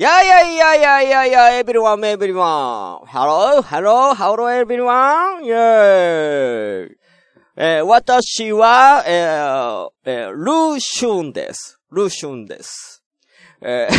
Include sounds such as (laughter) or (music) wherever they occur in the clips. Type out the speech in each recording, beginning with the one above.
やいやいやいやいやいや、 everyone、everyone。Hello、hello、hello、everyone。Yay。えー、私は、えー、えー、ルーシュンです。ルーシュンです。え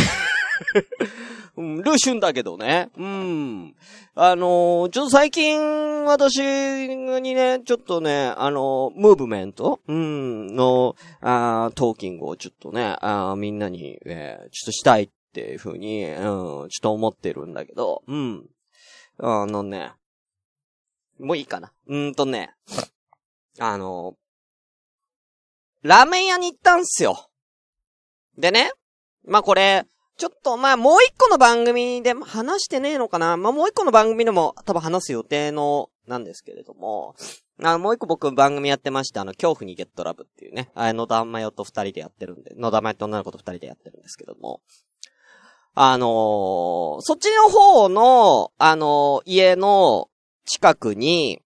ー、(laughs) ルーシュンだけどね。うん。あのー、ちょっと最近、私にね、ちょっとね、あのー、ムーブメント？うん、の、あ talking をちょっとね、あみんなに、えー、ちょっとしたいっていうふうに、うん、ちょっと思ってるんだけど、うん。あのね、もういいかな。うんとね、あの、ラーメン屋に行ったんすよ。でね、まあ、これ、ちょっと、まあ、もう一個の番組でも話してねえのかなまあ、もう一個の番組でも多分話す予定の、なんですけれども、あの、もう一個僕番組やってまして、あの、恐怖にゲットラブっていうね、あの野田真代と二人でやってるんで、野田真代と女の子と二人でやってるんですけども、あのー、そっちの方の、あのー、家の近くに、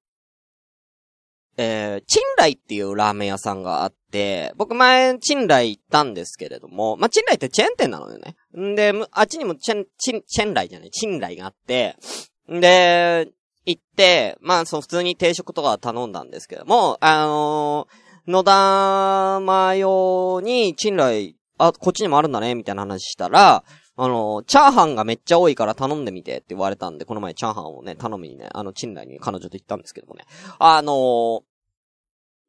えー、チンライっていうラーメン屋さんがあって、僕前、チンライ行ったんですけれども、まあ、チンライってチェーン店なのよね。んで、あっちにもチェン、チン、チェンライじゃない、チンライがあって、んで、行って、まあ、その普通に定食とか頼んだんですけども、あのー、野田マヨにチンライ、あ、こっちにもあるんだね、みたいな話したら、あの、チャーハンがめっちゃ多いから頼んでみてって言われたんで、この前チャーハンをね、頼みにね、あの、チンライに彼女と行ったんですけどもね。あのー、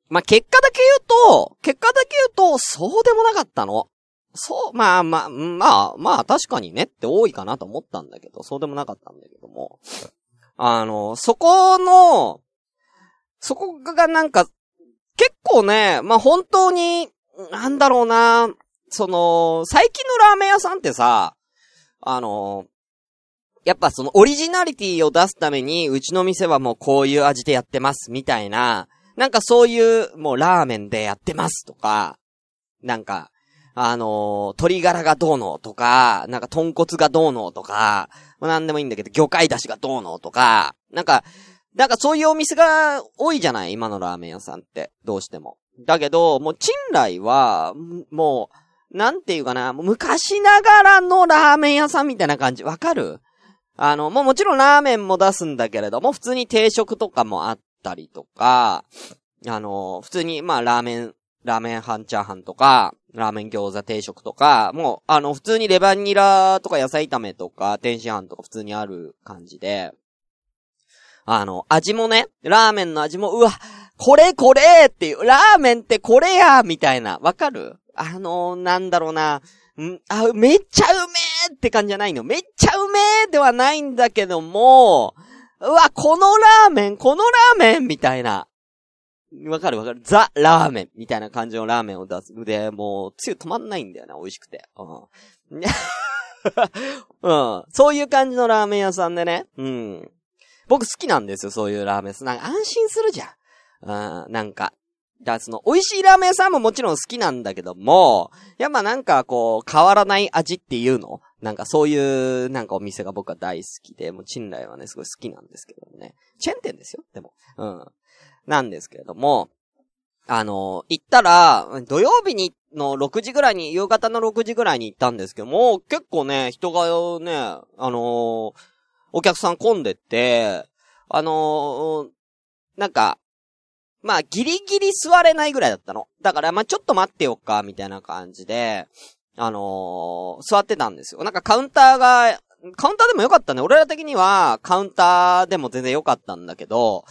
まあ、結果だけ言うと、結果だけ言うと、そうでもなかったの。そう、まあまあ、まあ、まあ、確かにねって多いかなと思ったんだけど、そうでもなかったんだけども。あの、そこの、そこがなんか、結構ね、まあ本当に、なんだろうな、その、最近のラーメン屋さんってさ、あの、やっぱそのオリジナリティを出すために、うちの店はもうこういう味でやってます、みたいな、なんかそういう、もうラーメンでやってますとか、なんか、あのー、鶏ガラがどうのとか、なんか豚骨がどうのとか、まあ、なんでもいいんだけど、魚介出汁がどうのとか、なんか、なんかそういうお店が多いじゃない今のラーメン屋さんって。どうしても。だけど、もう、チンライは、もう、なんていうかな、昔ながらのラーメン屋さんみたいな感じ、わかる？あの、もうもちろんラーメンも出すんだけれども、普通に定食とかもあったりとか、あの、普通に、まあ、ラーメン、ラーメン半チャーハンとか、ラーメン餃子定食とか、もう、あの、普通にレバニラとか野菜炒めとか、天津飯とか普通にある感じで、あの、味もね、ラーメンの味も、うわ、これこれっていう、ラーメンってこれやみたいな、わかる？あの、なんだろうな、ん？あ、めっちゃうめえって感じじゃないの。めっちゃうめえではないんだけども、うわ、このラーメン、このラーメンみたいな。わかるわかる。ザ・ラーメンみたいな感じのラーメンを出す。で、もう、つゆ止まんないんだよな、美味しくて。うん。(laughs) うん。そういう感じのラーメン屋さんでね。うん。僕好きなんですよ、そういうラーメン。なんか安心するじゃん。うん、なんか。だその、美味しいラーメン屋さんももちろん好きなんだけども、やっぱなんかこう、変わらない味っていうの？なんかそういう、なんかお店が僕は大好きで、もうチンライはね、すごい好きなんですけどね。チェーン店ですよ、でも。うん。なんですけれども、あの、行ったら、土曜日に、の6時ぐらいに、夕方の6時ぐらいに行ったんですけども、結構ね、人がね、あのお客さん混んでって、あのなんか、まあ、ギリギリ座れないぐらいだったの。だから、まあ、ちょっと待ってよっか、みたいな感じで、あのー、座ってたんですよ。なんかカウンターが、カウンターでもよかったね。俺ら的には、カウンターでも全然よかったんだけど、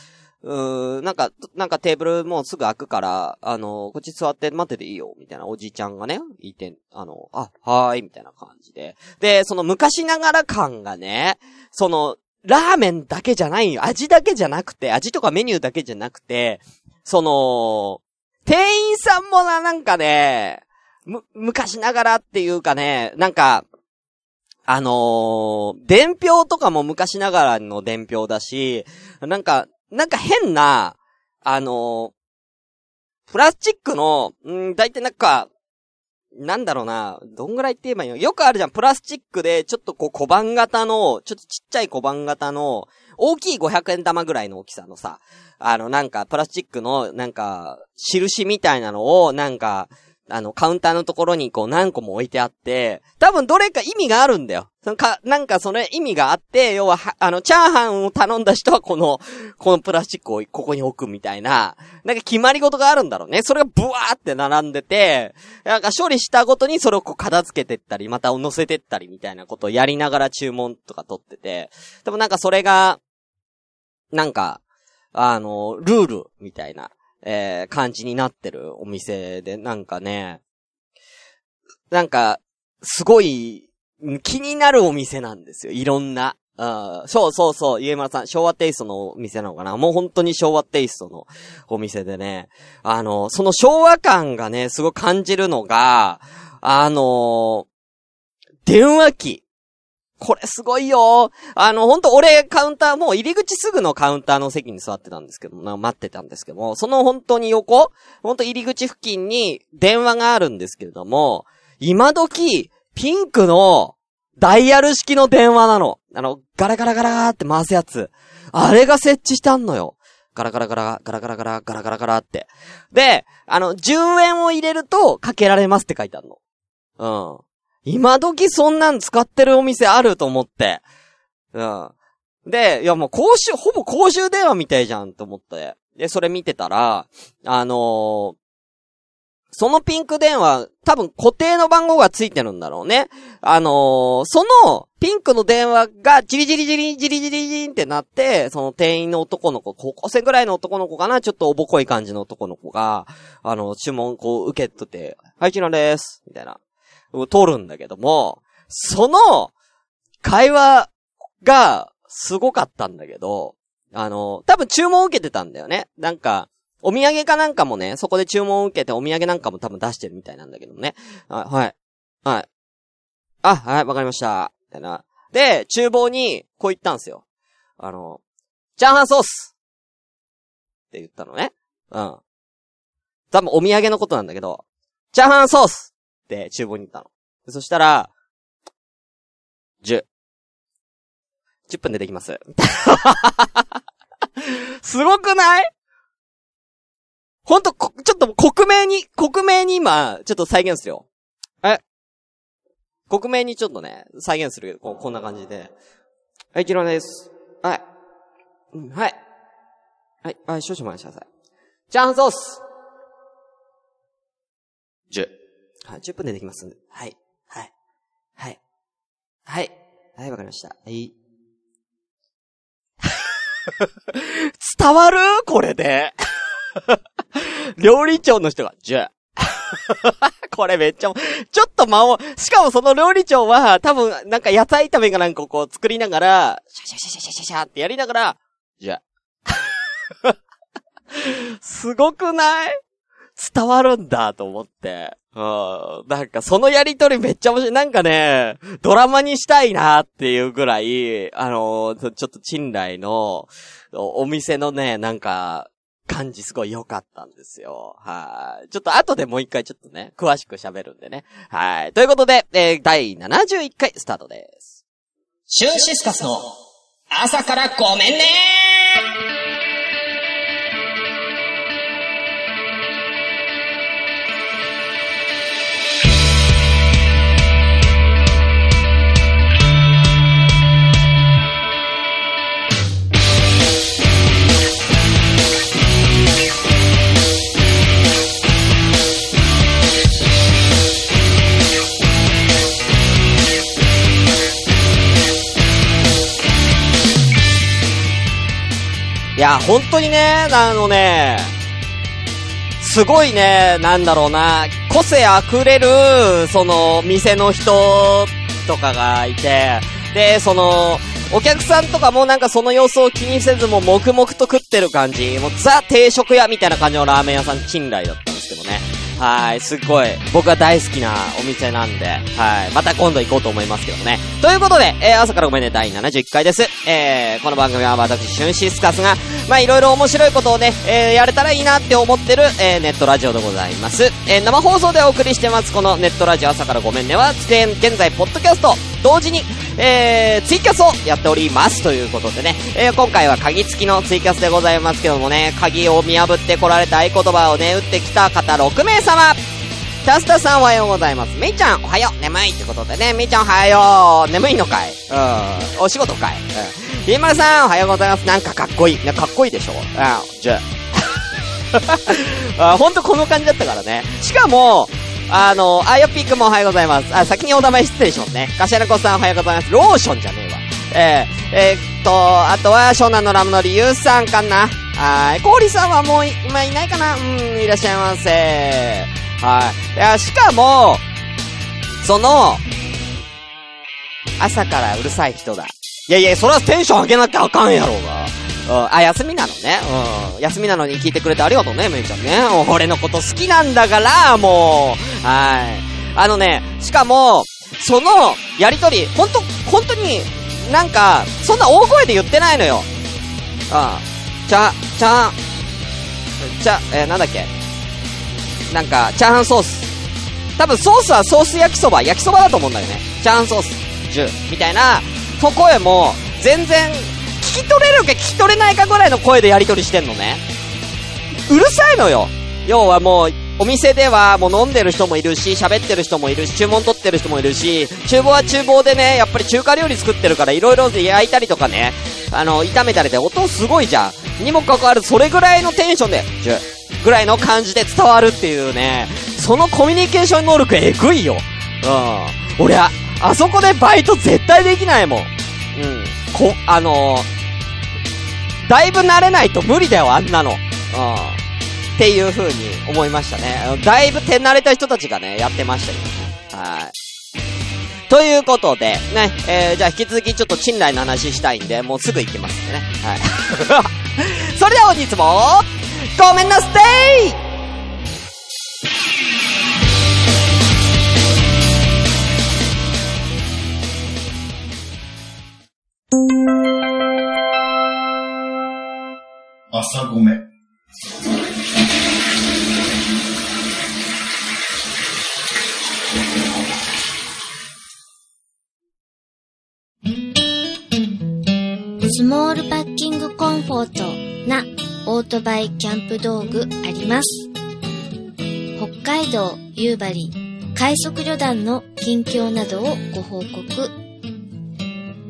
うーん、なんか、なんかテーブルもうすぐ開くから、あのー、こっち座って待ってていいよ、みたいなおじいちゃんがね、いて、あの、あ、はーい、みたいな感じで。で、その昔ながら感がね、その、ラーメンだけじゃないよ。味だけじゃなくて、味とかメニューだけじゃなくて、その、店員さんもな、なんかね、む、昔ながらっていうかね、なんか、あのー、伝票とかも昔ながらの伝票だし、なんか、なんか変な、あのー、プラスチックの、んだいたいなんか、なんだろうな、どんぐらいって言えばいいの？よくあるじゃん、プラスチックで、ちょっとこう小判型の、ちょっとちっちゃい小判型の、大きい500円玉ぐらいの大きさのさ、あの、なんか、プラスチックの、なんか、印みたいなのを、なんか、あの、カウンターのところにこう何個も置いてあって、多分どれか意味があるんだよ。そのか、なんかそれ意味があって、要は、あの、チャーハンを頼んだ人はこの、このプラスチックをここに置くみたいな、なんか決まり事があるんだろうね。それがブワーって並んでて、なんか処理したごとにそれをこう片付けてったり、また乗せてったりみたいなことをやりながら注文とか取ってて、多分なんかそれが、なんか、あの、ルールみたいな、えー、感じになってるお店で、なんかね、なんか、すごい、気になるお店なんですよ。いろんな。あそうそうそう、ゆえまるさん、昭和テイストのお店なのかな？もう本当に昭和テイストのお店でね、あの、その昭和感がね、すごい感じるのが、あの、電話機。これすごいよあの、ほんと俺カウンター、もう入り口すぐのカウンターの席に座ってたんですけど、待ってたんですけども、その本当に横ほんと入り口付近に電話があるんですけれども、今時、ピンクのダイヤル式の電話なの。あの、ガラガラガラーって回すやつ。あれが設置したんのよ。ガラガラガラ、ガラガラガラ、ガラガラガラって。で、あの、10円を入れるとかけられますって書いてあるの。うん。今時そんなん使ってるお店あると思って。うん。で、いやもう公衆、ほぼ公衆電話みたいじゃんと思って。で、それ見てたら、あのー、そのピンク電話、多分固定の番号がついてるんだろうね。あのー、その、ピンクの電話が、ジリジリジリジリジリジリってなって、その店員の男の子、高校生ぐらいの男の子かな？ちょっとおぼこい感じの男の子が、あの、注文こう受け取って、はい、ちらです。みたいな。通るんだけども、その、会話が、すごかったんだけど、あの、多分注文を受けてたんだよね。なんか、お土産かなんかもね、そこで注文を受けてお土産なんかも多分出してるみたいなんだけどね。はい。はい。あ、はい、わかりました。みたいな。で、厨房に、こう言ったんですよ。あの、チャーハンソースって言ったのね。うん。多分お土産のことなんだけど、チャーハンソースって厨房に行ったの。そしたら、10。10分でできます。(laughs) すごくない？ほんと、ちょっと克明に、克明に今、ちょっと再現するよ。え？克明にちょっとね、再現するここんな感じで。はい、一郎です。はい。はい。はい、はい、少々お待ちください。チャンソースはい、10分でできます。はい。はい。はい。はい。はい、わかりました。はい。(laughs) 伝わる？これで。(laughs) 料理長の人が、じゃあ。(laughs) これめっちゃ、ちょっと間を、しかもその料理長は、多分、なんか野菜炒めかなんかこう作りながら、シャシャシャシャシャシャってやりながら、じゃあ。すごくない？伝わるんだと思って。うん。なんかそのやりとりめっちゃ面白い。なんかね、ドラマにしたいなっていうぐらい、あのちょっと賃来のお店のね、なんか、感じすごい良かったんですよ。はい。ちょっと後でもう一回ちょっとね、詳しく喋るんでね。はい。ということで、えー、第71回スタートです。シュンシスカスの朝からごめんねや、本当にね、あのね、すごいね、なんだろうな、個性あふれる、その、店の人とかがいて、で、その、お客さんとかもなんかその様子を気にせずも黙々と食ってる感じ、もうザ定食屋みたいな感じのラーメン屋さん、近来だった。はい、すっごい、僕は大好きなお店なんで、はい、また今度行こうと思いますけどね。ということで、えー、朝からごめんね、第71回です。えー、この番組は私、シュンシスカスが、まあ、いろいろ面白いことをね、えー、やれたらいいなって思ってる、えー、ネットラジオでございます。えー、生放送でお送りしてます、このネットラジオ朝からごめんねは、現在、ポッドキャスト、同時に、えー、ツイキャスをやっております。ということでね、えー、今回は鍵付きのツイキャスでございますけどもね、鍵を見破って来られた合言葉をね、打ってきた方6名様タスタさんおはようございます。めいちゃんおはよう眠いってことでね、めいちゃんおはよう眠いのかい？うん。お仕事かい？うん。ひまさんおはようございます。なんかかっこいい。ね、かっこいいでしょ？うん。じゃあ。(laughs) あ、ほんとこの感じだったからね。しかも、あの、あよぴーくんもおはようございます。あ、先にお名前失礼しますね。かしらこさんおはようございます。ローションじゃねえわ。えー、えー、っと、あとは、湘南のラムの理由さんかな。はい。コーリさんはもう今いないかなうん、いらっしゃいませ。はい。いや、しかも、その、朝からうるさい人だ。いやいや、それはテンション上げなきゃあかんやろうが。あ、休みなのね。うん。休みなのに聞いてくれてありがとうね、めいちゃんね。俺のこと好きなんだから、もう。はい。あのね、しかも、その、やりとり、ほんと、ほんとに、なんか、そんな大声で言ってないのよ。うん。ちゃ、ちゃん、ちゃ、えー、なんだっけ。なんか、チャーハンソース。多分ソースはソース焼きそば、焼きそばだと思うんだよね。チャーハンソース、10、みたいな、と声も、全然、聞き取れるか聞き取れないかぐらいの声でやり取りしてんのね。うるさいのよ。要はもう、お店ではもう飲んでる人もいるし、喋ってる人もいるし、注文取ってる人もいるし、厨房は厨房でね、やっぱり中華料理作ってるから色々焼いたりとかね、あの、炒めたりで音すごいじゃん。にもかかわらずそれぐらいのテンションで、10ぐらいの感じで伝わるっていうね、そのコミュニケーション能力えぐいよ。うん。俺は、あそこでバイト絶対できないもん。うん。こ、あのー、だいぶ慣れないと無理だよ、あんなの。うん。っていう風に思いましたね。だいぶ手慣れた人たちがね、やってましたよ。はい。ということで、ね、えー、じゃあ引き続きちょっと賃来の話したいんで、もうすぐ行きますんでね。はい。(laughs) それでは本日も、ごめんなさい朝ごめ。スモールパッキングコンフォートなオートバイキャンプ道具あります。北海道夕張快速旅団の近況などをご報告。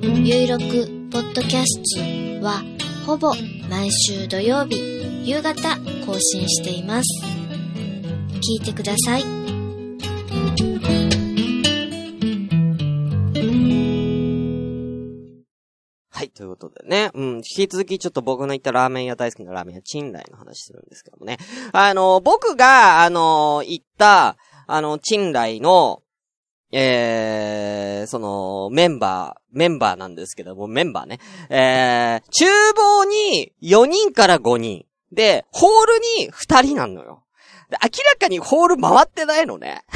ゆいろくポッドキャストはほぼ毎週土曜日夕方更新しています。聞いてください。はい、ということでね、うん、引き続きちょっと僕の行ったラーメン屋大好きなラーメン屋、チンライの話するんですけどもね。あの、僕が、あの、行った、あの、チンライの、えー、その、メンバー、メンバーなんですけども、メンバーね。えー、厨房に4人から5人。で、ホールに2人なのよ。で明らかにホール回ってないのね。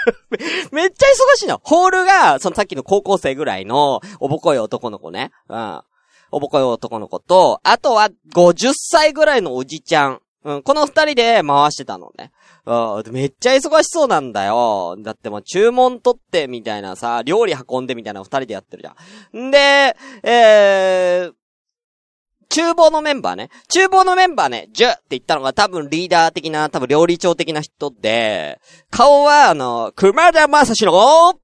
(laughs) めっちゃ忙しいの。ホールが、そのさっきの高校生ぐらいの、おぼこい男の子ね。うん。おぼこい男の子と、あとは50歳ぐらいのおじちゃん。うん、この二人で回してたのね。うん、めっちゃ忙しそうなんだよ。だってもう注文取ってみたいなさ、料理運んでみたいな二人でやってるじゃん。んで、えー、厨房のメンバーね。厨房のメンバーね、10って言ったのが多分リーダー的な、多分料理長的な人で、顔はあの、熊田正史の、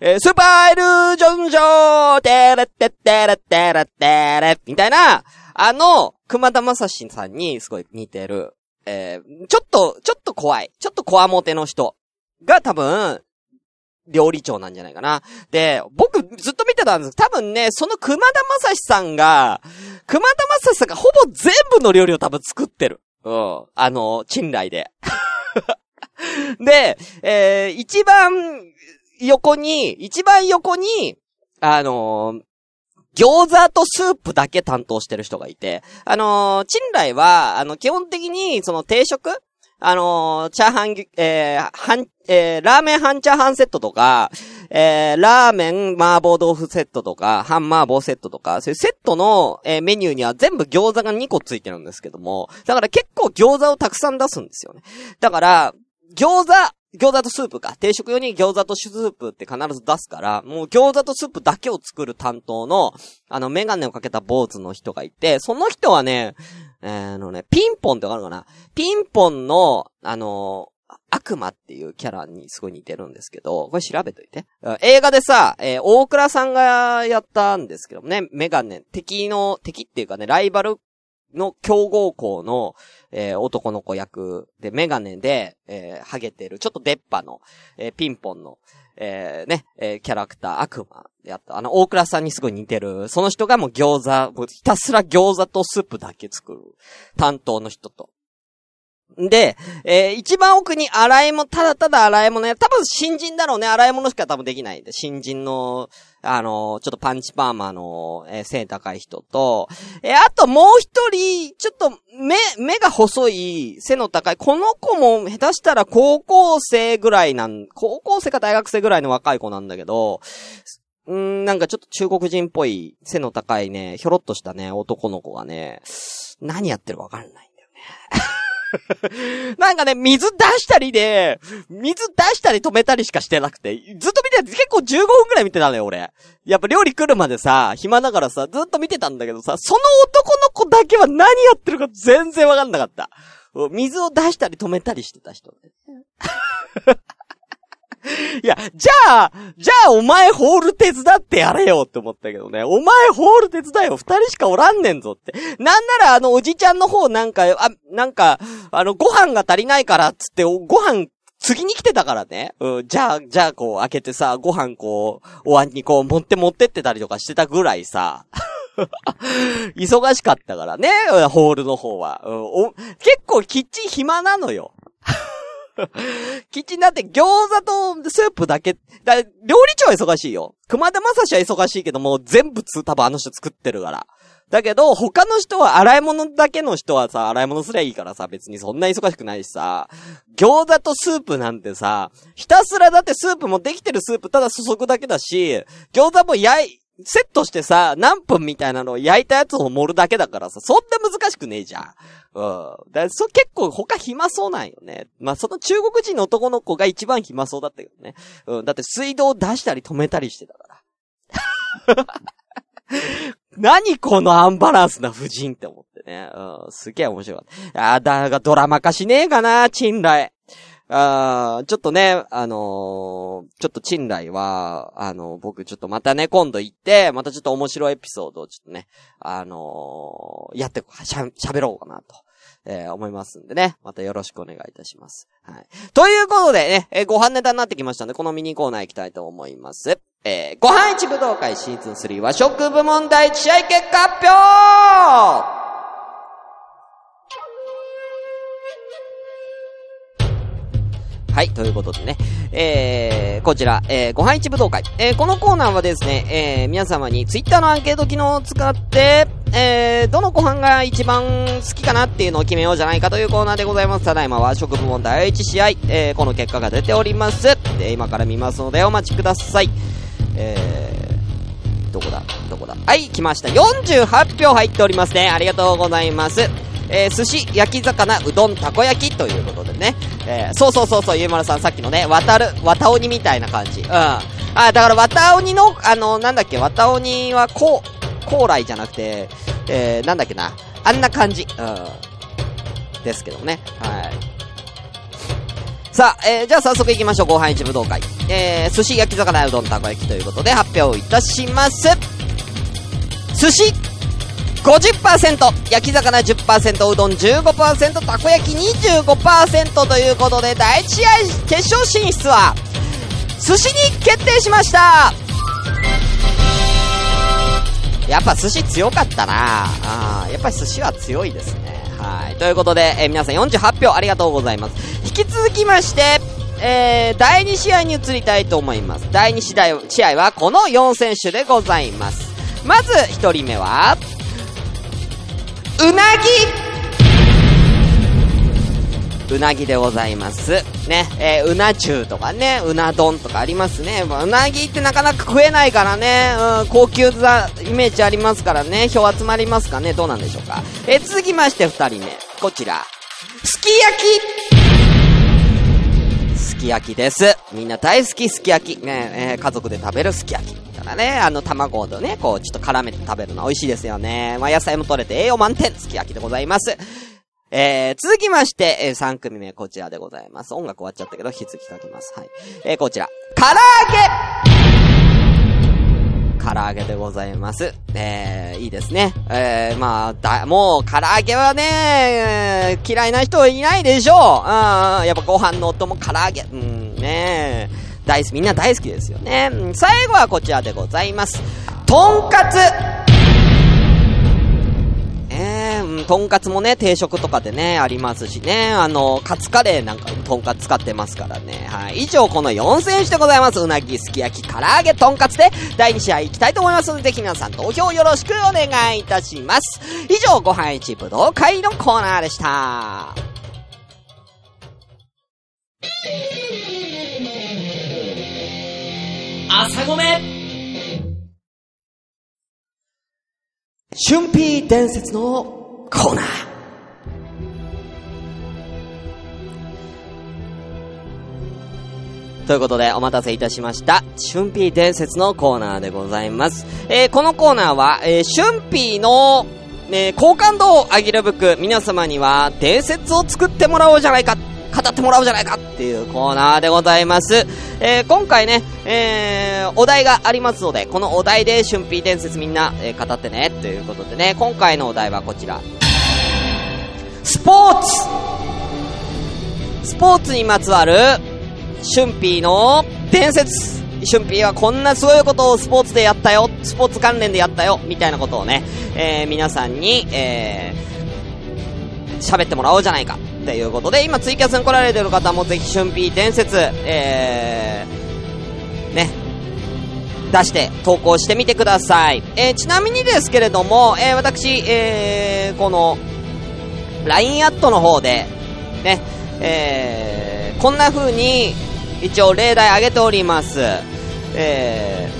えースーパーエルジョンジョーテレッテッテレッテレッテレみたいな、あの、熊田正史さんにすごい似てる、えーちょっと、ちょっと怖い、ちょっと怖もての人が多分、料理長なんじゃないかな。で、僕ずっと見てたんです多分ね、その熊田正史さんが、熊田正史さんがほぼ全部の料理を多分作ってる。うん。あの、賃来で。(laughs) で、えー、一番横に、一番横に、あのー餃子とスープだけ担当してる人がいて、あのー、賃来は、あの、基本的に、その定食あのーチャーハン、えー、半、えー、ラーメン半チャーハンセットとか、えー、ラーメン麻婆豆腐セットとか、半麻婆セットとか、そういうセットの、えーメニューには全部餃子が2個ついてるんですけども、だから結構餃子をたくさん出すんですよね。だから、餃子、餃子とスープか。定食用に餃子とスープって必ず出すから、もう餃子とスープだけを作る担当の、あの、メガネをかけた坊主の人がいて、その人はね、えーあのね、ピンポンってわかるかな？ピンポンの、あの悪魔っていうキャラにすごい似てるんですけど、これ調べといて。映画でさ、えー、大倉さんがやったんですけどもね、メガネ、敵の、敵っていうかね、ライバルの強豪校の、えー、男の子役で、メガネで、えー、ハゲてる、ちょっと出っ歯の、えー、ピンポンの、えー、ね、えー、キャラクター、悪魔であった。あの、大倉さんにすごい似てる。その人がもう餃子、もうひたすら餃子とスープだけ作る。担当の人と。で、えー、一番奥に洗い物、ただただ洗い物や、多分新人だろうね。洗い物しか多分できないんで。新人の、あのー、ちょっとパンチパーマの、えー、背高い人と、えー、あともう一人、ちょっと目、目が細い、背の高い、この子も下手したら高校生ぐらいなん、高校生か大学生ぐらいの若い子なんだけど、んーなんかちょっと中国人っぽい、背の高いね、ひょろっとしたね、男の子がね、何やってるかわかんないんだよね。(laughs) なんかね、水出したりで、水出したり止めたりしかしてなくて、ずっと見てた、結構15分くらい見てたのよ、俺。やっぱ料理来るまでさ、暇だからさ、ずっと見てたんだけどさ、その男の子だけは何やってるか全然わかんなかった。水を出したり止めたりしてた人。(laughs) (laughs) いや、じゃあ、じゃあお前ホール手伝ってやれよって思ったけどね。お前ホール手伝えよ。二人しかおらんねんぞって。なんならあのおじちゃんの方なんか、あ、なんか、あのご飯が足りないからっつってご飯次に来てたからね。うん、じゃあ、じゃあこう開けてさ、ご飯こう、お椀にこう持って持ってってたりとかしてたぐらいさ。(laughs) 忙しかったからね、ホールの方は。うん、お結構キッチン暇なのよ。(laughs) (laughs) キッチンだって餃子とスープだけ、だ料理長は忙しいよ。熊田正史は忙しいけども、全部多分あの人作ってるから。だけど、他の人は洗い物だけの人はさ、洗い物すりゃいいからさ、別にそんな忙しくないしさ、餃子とスープなんてさ、ひたすらだってスープもできてるスープただ注ぐだけだし、餃子も焼い、セットしてさ、何分みたいなのを焼いたやつを盛るだけだからさ、そんな難しくねえじゃん。うん。だそ結構他暇そうなんよね。まあ、その中国人の男の子が一番暇そうだったけどね。うん。だって水道を出したり止めたりしてたから。(laughs) 何このアンバランスな夫人って思ってね。うん。すげえ面白かった。あだがドラマ化しねえかな、チンライ。あちょっとね、あのー、ちょっと賃来は、あのー、僕ちょっとまたね、今度行って、またちょっと面白いエピソードをちょっとね、あのー、やって、喋ろうかなと。えー、思いますんでね。またよろしくお願いいたします。はい。ということでね、えー、ご飯ネタになってきましたんで、このミニコーナー行きたいと思います。えー、ご飯一武道会シーズン3は食部門第一試合結果発表はい、ということでね、えー、こちら、えー、ご飯一武道会。えー、このコーナーはですね、えー、皆様にツイッターのアンケート機能を使って、えー、どのご飯が一番好きかなっていうのを決めようじゃないかというコーナーでございます。ただいまは食部門第1試合、えー、この結果が出ております。で、今から見ますのでお待ちください。えー、どこだどこだはい、来ました。48票入っておりますね。ありがとうございます。えー、寿司、焼き魚、うどん、たこ焼きということでね。えー、そうそうそうそう、ゆうまるさんさっきのね、渡る、渡鬼みたいな感じ。うん。あ、だから渡鬼の、あの、なんだっけ、渡鬼は、こう、高麗じゃなくて、えー、なんだっけな。あんな感じ。うん。ですけどね。はい。さあ、えー、じゃあ早速行きましょう。後半一武道会。えー、寿司、焼き魚、うどん、たこ焼きということで発表いたします。寿司50%、焼き魚10%、うどん15%、たこ焼き25%ということで、第1試合決勝進出は、寿司に決定しましたやっぱ寿司強かったなあやっぱり寿司は強いですね。はい。ということで、えー、皆さん48票ありがとうございます。引き続きまして、えー、第2試合に移りたいと思います。第2試合はこの4選手でございます。まず1人目は、うなぎうなぎでございます。ね、えー、うな重とかね、うな丼とかありますね。うなぎってなかなか食えないからね、うん、高級座イメージありますからね、票集まりますかね、どうなんでしょうか。えー、続きまして二人目。こちら。すき焼きすき焼きです。みんな大好きすき焼き。ね、えー、家族で食べるすき焼き。からね、あの、卵とね、こう、ちょっと絡めて食べるの美味しいですよね。まあ、野菜も取れて栄養満点、すき焼きでございます。えー、続きまして、えー、3組目こちらでございます。音楽終わっちゃったけど、引き続き書きます。はい。えー、こちら。唐揚げ唐揚げでございます。えー、いいですね。えー、まあ、だ、もう、唐揚げはね、嫌いな人はいないでしょう。うん、やっぱご飯のお供唐揚げ。うん、ね大好き、みんな大好きですよね。最後はこちらでございます。とんかつえ、とんかつもね、定食とかでね、ありますしね、あの、カツカレーなんかとんかつ使ってますからね。はい。以上、この4選手でございます。うなぎ、すき焼き、唐揚げ、とんかつで、第2試合行きたいと思いますので、ぜひ皆さん投票よろしくお願いいたします。以上、ご飯一武道会のコーナーでした。朝ごめ春ピー伝説のコーナー。ということで、お待たせいたしました。春ピー伝説のコーナーでございます。えーこのコーナーは、えー、春ピーの、ね、好感度を上げるべく、皆様には伝説を作ってもらおうじゃないか、語ってもらおうじゃないかっていうコーナーでございます。えー今回ね、えーお題がありますので、このお題で春ピー伝説みんな、えー語ってね、ということでね、今回のお題はこちら。スポーツスポーツにまつわる、春ピーの伝説春ピーはこんなすごいことをスポーツでやったよ、スポーツ関連でやったよ、みたいなことをね、えー皆さんに、えー喋ってもらおうじゃないか。っていうことで、今ツイキャスに来られてる方もぜひ春ピー伝説、えー、ね、出して投稿してみてください。えーちなみにですけれども、えー私、えーこの、LINE アットの方で、ね、えーこんな風に、一応例題挙げております。えー、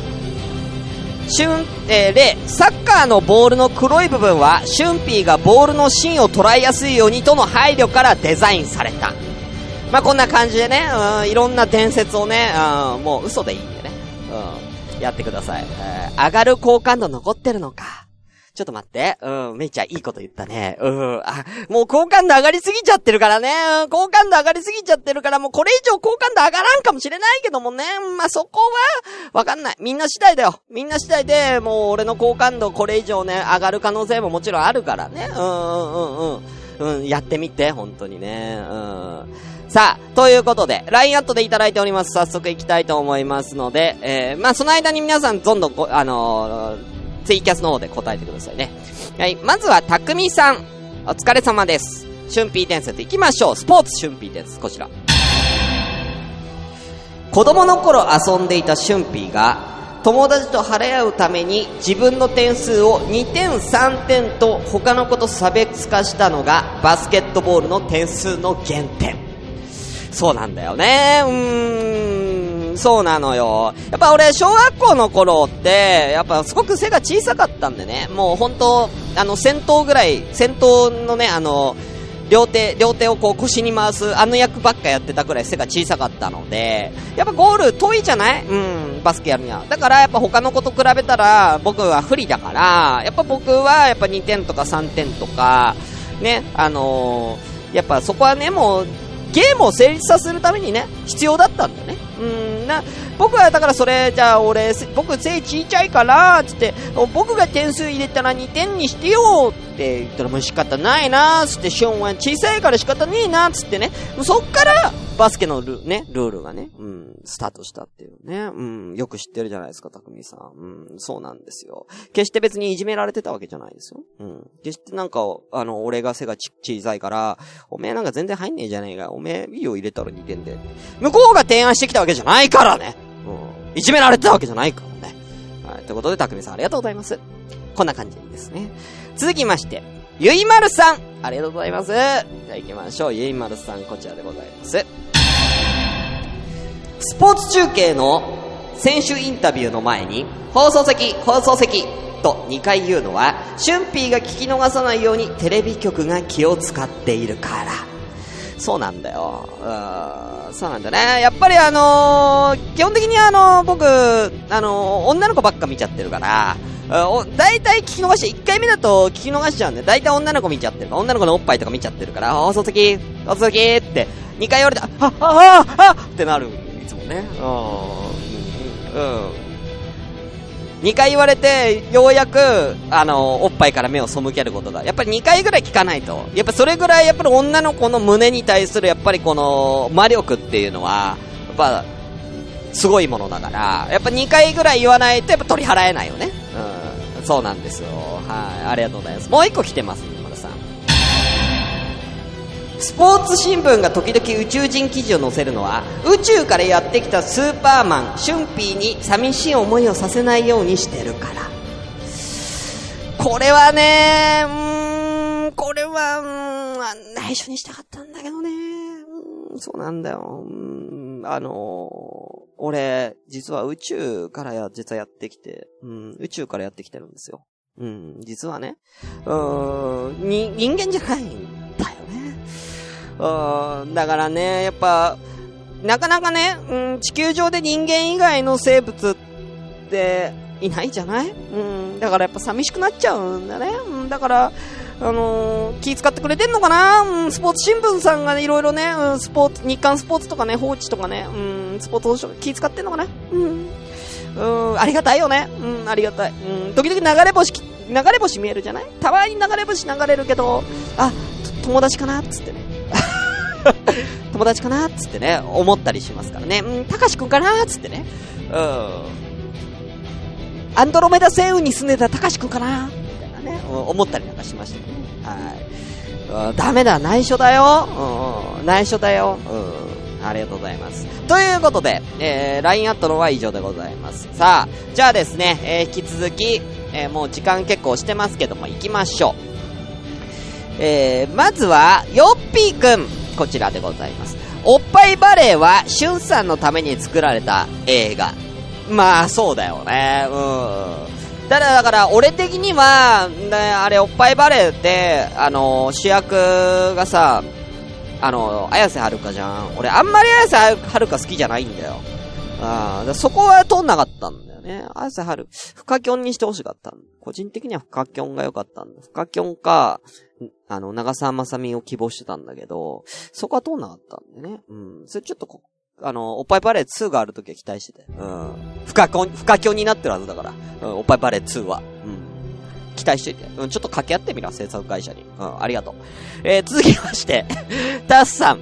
シュン、えー例、サッカーのボールの黒い部分は、シュンピーがボールの芯を捉えやすいようにとの配慮からデザインされた。まあ、こんな感じでね、うん、いろんな伝説をね、うん、もう嘘でいいんでね、うん、やってください。えー上がる好感度残ってるのか。ちょっと待って。うん、めいちゃんいいこと言ったね。うん、あ、もう好感度上がりすぎちゃってるからね。うん、好感度上がりすぎちゃってるから、もうこれ以上好感度上がらんかもしれないけどもね。まあ、そこは、わかんない。みんな次第だよ。みんな次第で、もう俺の好感度これ以上ね、上がる可能性ももちろんあるからね。うん、うん、うん、うん。うん、やってみて、本当にね。うん。さあ、ということで、LINE アットでいただいております。早速行きたいと思いますので、えー、まあ、その間に皆さんどんどん、あのーツイキャスの方で答えてくださいね。はい、まずは、たくみさん。お疲れ様です。春ピー伝説行きましょう。スポーツ春ピー伝説、こちら。子供の頃遊んでいた春ピーが、友達と晴れ合うために自分の点数を2点3点と他の子と差別化したのがバスケットボールの点数の原点。そうなんだよね。うーん、そうなのよ。やっぱ俺、小学校の頃って、やっぱすごく背が小さかったんでね、もう本当あの、先頭ぐらい、先頭のね、あの、両手、両手をこう腰に回す、あの役ばっかやってたくらい背が小さかったので、やっぱゴール遠いじゃない？うん、バスケやるには。だからやっぱ他の子と比べたら、僕は不利だから、やっぱ僕はやっぱ2点とか3点とか、ね、あのーやっぱそこはね、もう、ゲームを成立させるためにね、必要だったんだよね。うん、な、僕はだからそれ、じゃあ俺、僕背ちいちゃいから、つって、僕が点数入れたら2点にしてよって言ったらもう仕方ないなつって、ショーンは小さいから仕方ねえなつってね、そっからバスケのル,、ね、ルールがね、うん、スタートしたっていうね、うん、よく知ってるじゃないですか、たくみさん。うん、そうなんですよ。決して別にいじめられてたわけじゃないですよ。うん。決してなんか、あの、俺が背がち小さいから、おめえなんか全然入んねえじゃねえか。おめえ、いいよ入れたら2点で。向こうが提案してきたわけじゃないからね。う。いじめられてたわけじゃないからね。はい。ということで、たくみさんありがとうございます。こんな感じですね。続きまして、ゆいまるさんありがとうございます。じゃあ行きましょう。ゆいまるさん、こちらでございます。スポーツ中継の選手インタビューの前に、放送席、放送席と2回言うのは、シュンピーが聞き逃さないようにテレビ局が気を使っているから。そうなんだよ。うん、そうなんだね。やっぱりあのー、基本的にあのー、僕、あのー、女の子ばっか見ちゃってるから、大体聞き逃して、1回目だと聞き逃しちゃうんで、大体女の子見ちゃってるから、女の子のおっぱいとか見ちゃってるから、おそつき、おそつきって、2回言われて、あ、あ、あ、あ、あってなる、いつもね。うん、うん。2回言われて、ようやく、あの、おっぱいから目を背けることが、やっぱり2回ぐらい聞かないと。やっぱそれぐらい、やっぱり女の子の胸に対する、やっぱりこの、魔力っていうのは、やっぱ、すごいものだから、やっぱ2回ぐらい言わないと、やっぱ取り払えないよね。うん。そうなんですよ。はい。ありがとうございます。もう1個来てます、スポーツ新聞が時々宇宙人記事を載せるのは宇宙からやってきたスーパーマンシュンピーに寂しい思いをさせないようにしてるから。これはねうーんこれはうん内緒にしたかったんだけどね。うんそうなんだよ。うんあのー俺実は宇宙からや実はやってきてうん宇宙からやってきてるんですよ。うん実はね。うーん人間じゃないうん、だからね、やっぱ、なかなかね、うん、地球上で人間以外の生物っていないじゃない？うん、だからやっぱ寂しくなっちゃうんだね。うん、だから、あのー気使ってくれてんのかな？うん、スポーツ新聞さんが、いろいろね、うん、スポーツ、日刊スポーツとかね、放置とかね、うん、スポーツ気使ってんのかな？うん。うん、ありがたいよね。うん、ありがたい。うん、時々流れ星、流れ星見えるじゃない？たまに流れ星流れるけど、あ、友達かな？っつってね。(laughs) 友達かなっつってね、思ったりしますからね。うん、たかしくんかなっつってね。うん。アンドロメダ星雲に住んでたたかしくんかなみたいなね、思ったりなんかしましたけどね。はい。ダメだ、内緒だよ。うん、内緒だよ。うん。ありがとうございます。ということで、えー、LINE アットのは以上でございます。さあ、じゃあですね、えー、引き続き、えー、もう時間結構してますけども、行きましょう。えー、まずは、ヨッピーくん。こちらでございます。おっぱいバレーは、しゅんさんのために作られた映画。まあ、そうだよね。うん。ただ、だから、俺的には、ね、あれ、おっぱいバレーって、あの、主役がさ、あの、綾瀬はるかじゃん。俺、あんまり綾瀬はるか好きじゃないんだよ。ああ、だそこは通んなかったんだよね。綾瀬はる、フカキョンにしてほしかった。個人的にはフカキョンが良かったんだ。フカキョンか、あの、長澤まさみを希望してたんだけど、そこは通んなかったんでね？うん。それちょっとこ、あの、おっぱいバレー2があるときは期待してて。うん。フカキョン、フカキョンになってるはずだから。うん、おっぱいバレー2は。うん。期待しといて。うん、ちょっと掛け合ってみろ、制作会社に。うん、ありがとう。えー、続きまして、(laughs) タスさん。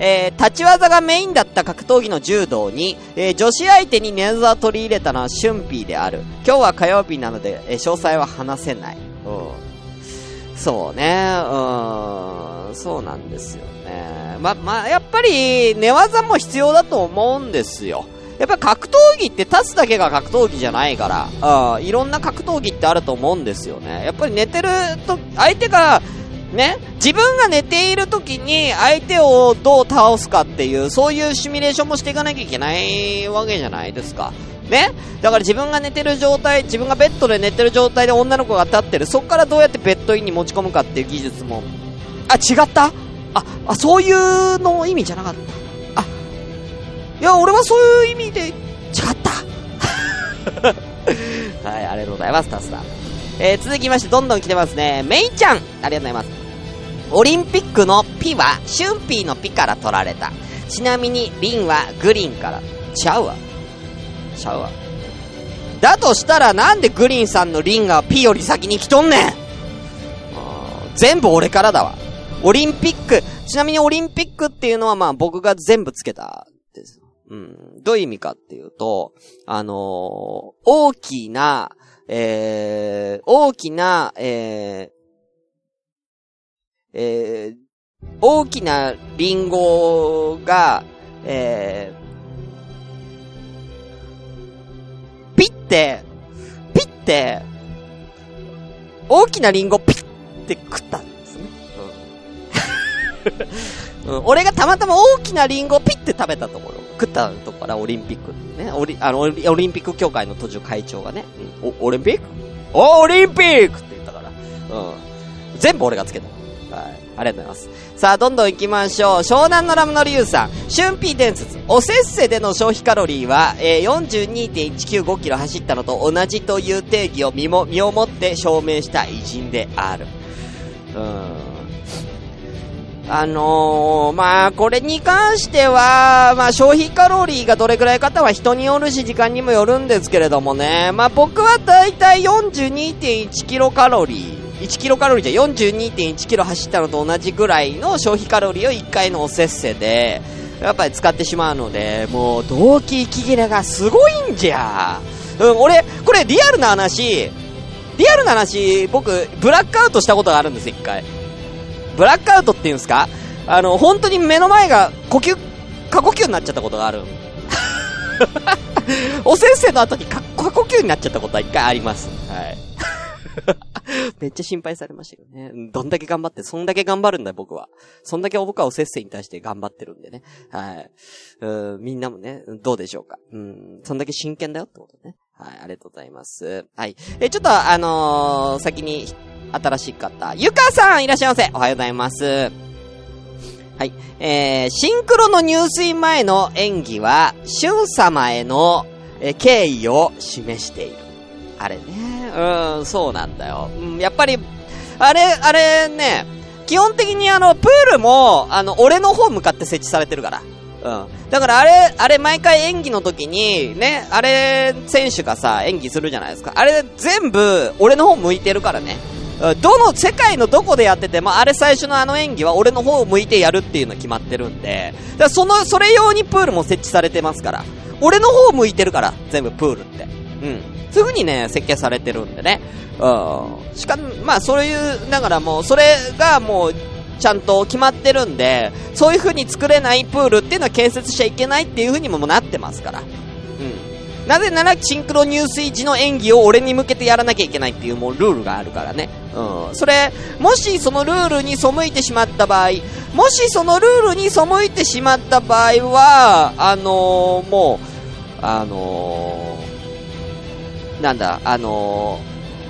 えー、立ち技がメインだった格闘技の柔道に、えー、女子相手に寝技を取り入れたのはシュンピーである。今日は火曜日なので、えー、詳細は話せない。うん。そうね、うん、そうなんですよね。ま、まあ、やっぱり、寝技も必要だと思うんですよ。やっぱ格闘技って立つだけが格闘技じゃないから、うん、いろんな格闘技ってあると思うんですよね。やっぱり寝てると、相手が、ね、自分が寝ている時に相手をどう倒すかっていう、そういうシミュレーションもしていかなきゃいけないわけじゃないですか。ねだから自分が寝てる状態、自分がベッドで寝てる状態で女の子が立ってる、そこからどうやってベッドインに持ち込むかっていう技術も、あ、違った？あ、あ、そういうの意味じゃなかった。あ、いや、俺はそういう意味で違った。(laughs) はい、ありがとうございます、タスさん。えー、続きまして、どんどん来てますね。メイちゃんありがとうございます。オリンピックのピは、シュンピーのピから取られた。ちなみに、リンはグリーンから。ちゃうわ。ちゃうわ。だとしたらなんでグリーンさんのリンがピより先に来とんねん全部俺からだわ。オリンピック、ちなみにオリンピックっていうのはまあ僕が全部つけたです。うん。どういう意味かっていうと、あのー大きな、えー、大きな、えー、えー、大きなリンゴが、えピッて、ピッて、大きなリンゴピッて食ったんですね。うん。俺がたまたま大きなリンゴをピッて食べたところ、食ったとこからオリンピックね、オリ、あの、オリンピック協会の途中会長がね、うん、お、オリンピック、オリンピックって言ったから、うん。全部俺がつけた。ありがとうございます。さあ、どんどん行きましょう。湘南のラムのリュウさん。春ー伝説。おせっせでの消費カロリーは、えー、42.195キロ走ったのと同じという定義を身も、身をもって証明した偉人である。うん。あのー、まあ、これに関しては、まあ、消費カロリーがどれくらい方は人によるし、時間にもよるんですけれどもね。まあ、僕はだいたい42.1キロカロリー。1キロカロリーじゃ42.1キロ走ったのと同じぐらいの消費カロリーを1回のおせっせで、やっぱり使ってしまうので、もう動機息切れがすごいんじゃ。うん、俺、これリアルな話、リアルな話、僕、ブラックアウトしたことがあるんです、一回。ブラックアウトっていうんですか？あの、本当に目の前が呼吸、過呼吸になっちゃったことがある。(laughs) お先生の後に過呼吸になっちゃったことは一回あります。はい。(laughs) めっちゃ心配されましたけどね。どんだけ頑張って、そんだけ頑張るんだよ、僕は。そんだけお僕はおせっせに対して頑張ってるんでね。はい。うん、みんなもね、どうでしょうか。うん、そんだけ真剣だよってことね。はい、ありがとうございます。はい。え、ちょっと、あのー、先に、新しい方、ゆかさんいらっしゃいませおはようございます。はい。えー、シンクロの入水前の演技は、シュン様への、えー、敬意を示している。あれね。うん、そうなんだよ。うん、やっぱり、あれ、あれね、基本的にあの、プールも、あの、俺の方向かって設置されてるから。うん。だからあれ、あれ毎回演技の時に、ね、あれ、選手がさ、演技するじゃないですか。あれ全部、俺の方向いてるからね。どの、世界のどこでやってても、あれ最初のあの演技は俺の方を向いてやるっていうの決まってるんで、だその、それ用にプールも設置されてますから。俺の方向いてるから、全部プールって。うん。そういう風にね、設計されてるんでね。うん。しか、まあ、そういう、だからもう、それがもう、ちゃんと決まってるんで、そういう風に作れないプールっていうのは建設しちゃいけないっていう風にもなってますから。うん。なぜなら、シンクロ入水時の演技を俺に向けてやらなきゃいけないっていうもうルールがあるからね。うん。それ、もしそのルールに背いてしまった場合、もしそのルールに背いてしまった場合は、あのー、もう、あのー、なんだ、あの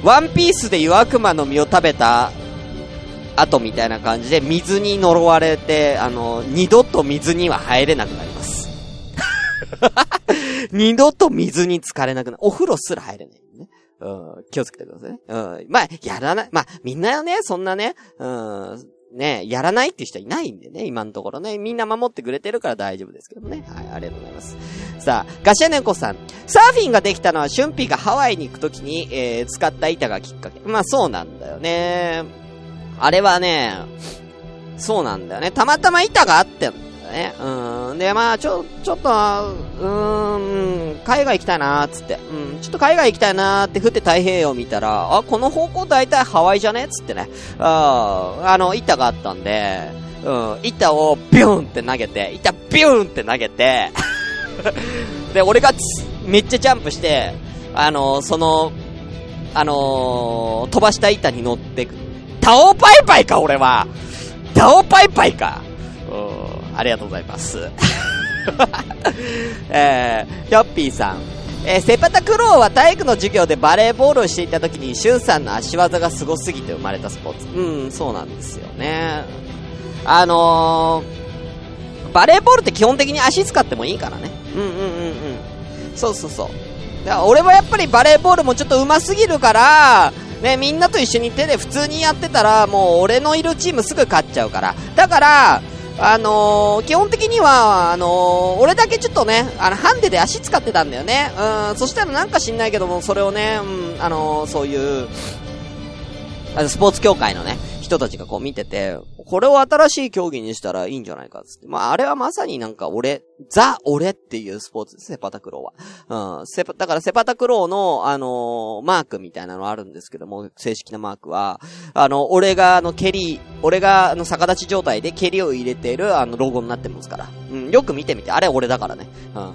ー、ワンピースでいう悪魔の実を食べた後みたいな感じで水に呪われて、あの、二度と水には入れなくなります。(laughs) 二度と水に浸かれなくなる。お風呂すら入れないね。うん、気をつけてくださいね。うん。まあ、やらない。まあ、みんなよね、そんなね、うん、ね、やらないっていう人はいないんでね、今のところね。みんな守ってくれてるから大丈夫ですけどね。はい、ありがとうございます。さあ、ガシャネコさん。サーフィンができたのは、シュンピーがハワイに行くときに、えー、使った板がきっかけ。まあ、そうなんだよね。あれはね、そうなんだよね。たまたま板があってね。うん。で、まあ、ちょ、ちょっと、うーん、海外行きたいなーつって。うん、ちょっと海外行きたいなーって降って太平洋見たら、あ、この方向大体ハワイじゃねつってね。ああの、板があったんで、うん、板をビューンって投げて、板ビューンって投げて、(laughs) で、俺がめっちゃジャンプして、あの、その、あのー、飛ばした板に乗ってく。タオパイパイか、俺は。タオパイパイか。うん、ありがとうございます。(laughs) えー、ヒョッピーさん。えー、セパタクローは体育の授業でバレーボールをしていた時に、シュンさんの足技が凄すぎて生まれたスポーツ。うん、そうなんですよね。あのー、バレーボールって基本的に足使ってもいいからね。うんうんうんうん。そうそうそう。だから俺はやっぱりバレーボールもちょっと上手すぎるから、ね、みんなと一緒に手で普通にやってたら、もう俺のいるチームすぐ勝っちゃうから。だから、あのー、基本的には、あのー、俺だけちょっとね、あの、ハンデで足使ってたんだよね。うん、そしたらなんか知んないけども、それをね、うん、あのー、そういう、スポーツ協会のね、人たちがこう見てて、これを新しい競技にしたらいいんじゃないかっつって。まあ、あれはまさになんか俺、ザ・俺っていうスポーツ、セパタクローは。うん。セパ、だからセパタクローの、あのー、マークみたいなのあるんですけども、正式なマークは、あの、俺があの、蹴り、俺があの、逆立ち状態で蹴りを入れている、あの、ロゴになってますから。うん、よく見てみて。あれ俺だからね。うん。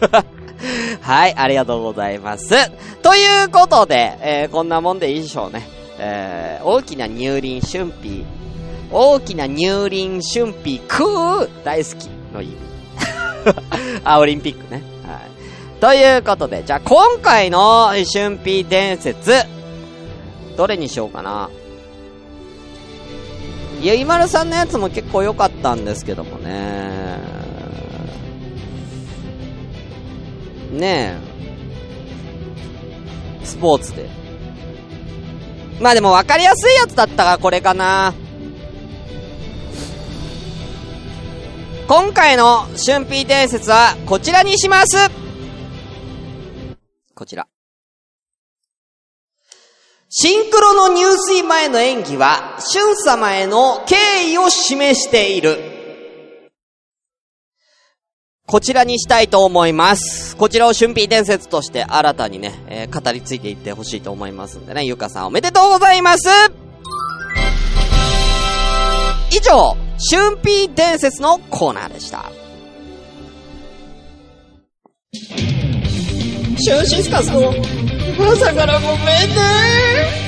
(laughs) はい、ありがとうございます。ということで、えー、こんなもんでいいでしょうね。えー、大きな乳輪春辟、大きな乳輪春辟くー大好きの意味。(laughs) あ、オリンピックね。はい。ということで、じゃあ今回の春辟伝説、どれにしようかな。いや、今るさんのやつも結構良かったんですけどもね。ねえ。スポーツで。まあでも分かりやすいやつだったがこれかな。今回の春 P 伝説はこちらにしますこちら。シンクロの入水前の演技は、春様への敬意を示している。こちらにしたいと思います。こちらを春 P 伝説として新たにね、えー語り継いでいってほしいと思いますんでね、ゆかさんおめでとうございます以上、春 P 伝説のコーナーでした。シュンシスカスの朝からごめんね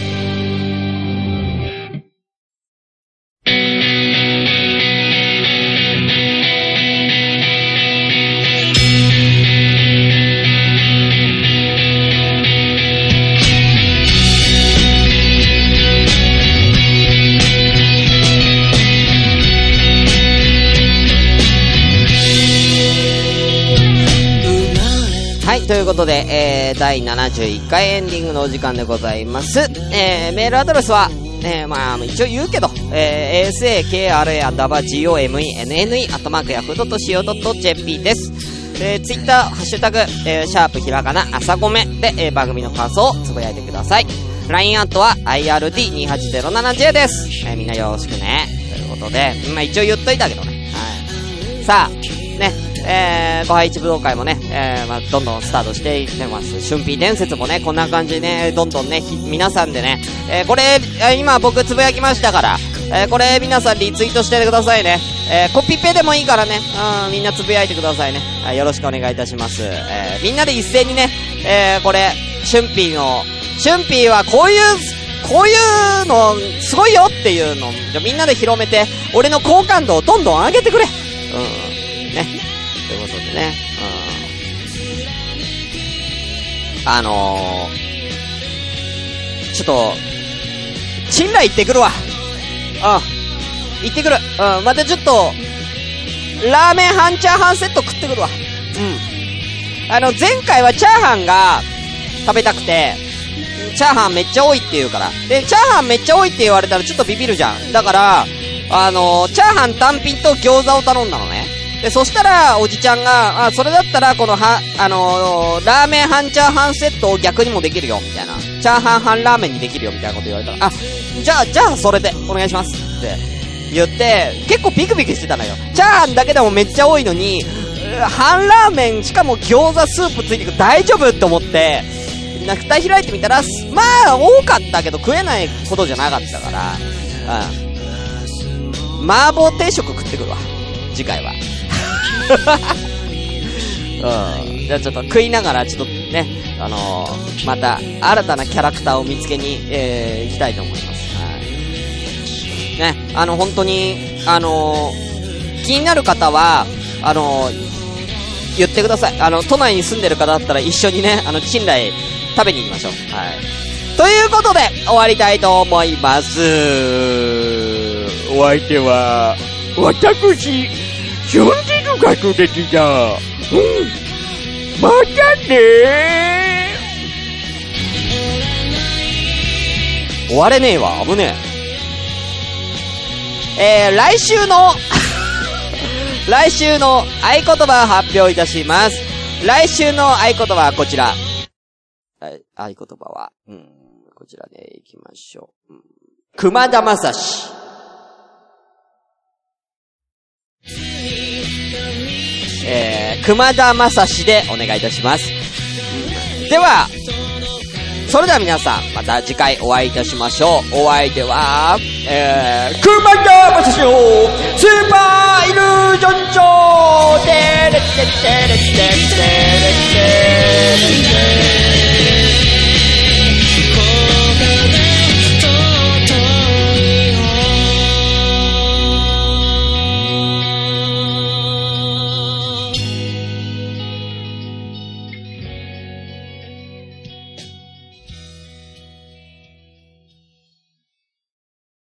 ということで、えー、第71回エンディングのお時間でございます。えー、メールアドレスは、えー、まあ、一応言うけど、えー、asakra アンダーバー gomenne アットマークヤフー .co.jp です。えー、ツイッター、ハッシュタグ、えー、シャープひらがな、朝ごめで、えー、番組の感想をつぶやいてください。LINE アットは IRD2807J です。えー、みんなよろしくね。ということで、まあ一応言っといたけどね。はい。さあ、ね、えー、ご配置武道会もね、えー、まあ、どんどんスタートしていってます。春 P 伝説もね、こんな感じでね、どんどんね、皆さんでね、えー、これ、今僕つぶやきましたから、えー、これ皆さんリツイートしてくださいね。えー、コピペでもいいからね、うん、みんなつぶやいてくださいね。はい、よろしくお願いいたします。えー、みんなで一斉にね、えー、これ、春 P の、春 P はこういう、こういうの、すごいよっていうの、じゃみんなで広めて、俺の好感度をどんどん上げてくれ。うん、ね。ということでね、うん。あのー、ちょっと、チンラ行ってくるわ。うん。行ってくる。うん。またちょっと、ラーメン半チャーハンセット食ってくるわ。うん。あの、前回はチャーハンが食べたくて、チャーハンめっちゃ多いって言うから。で、チャーハンめっちゃ多いって言われたらちょっとビビるじゃん。だから、あのー、チャーハン単品と餃子を頼んだのね。で、そしたら、おじちゃんが、あ、それだったら、この、は、あのーラーメン半チャーハンセットを逆にもできるよ、みたいな。チャーハン半ラーメンにできるよ、みたいなこと言われたら、あ、じゃあ、じゃあ、それで、お願いします。って言って、結構ビクビクしてたのよ。チャーハンだけでもめっちゃ多いのに、半ラーメン、しかも餃子スープついてくる、大丈夫？って思って、な、蓋開いてみたら、まあ、多かったけど食えないことじゃなかったから、うん。麻婆定食食ってくるわ。次回は。うん。じゃあちょっと食いながら、ちょっとね、あのーまた、新たなキャラクターを見つけに、えー、行きたいと思います。はい。ね、あの、本当に、あのー気になる方は、あの言ってください。あの、都内に住んでる方だったら一緒にね、あの、チンライ食べに行きましょう。はい。ということで、終わりたいと思います。お相手は、私、シュンガトでした。うん。またね終われねえわ、危ねえ。えー、来週の、(laughs) 来週の合言葉を発表いたします。来週の合言葉はこちら。はい合言葉は、うん、こちらでいきましょう。うん、熊田正史。えー、熊田正史でお願いいたします。では、それでは皆さん、また次回お会いいたしましょう。お相手は、えー、熊田正史のスーパーイリュージョンショーテレテテレテテレテレテレテ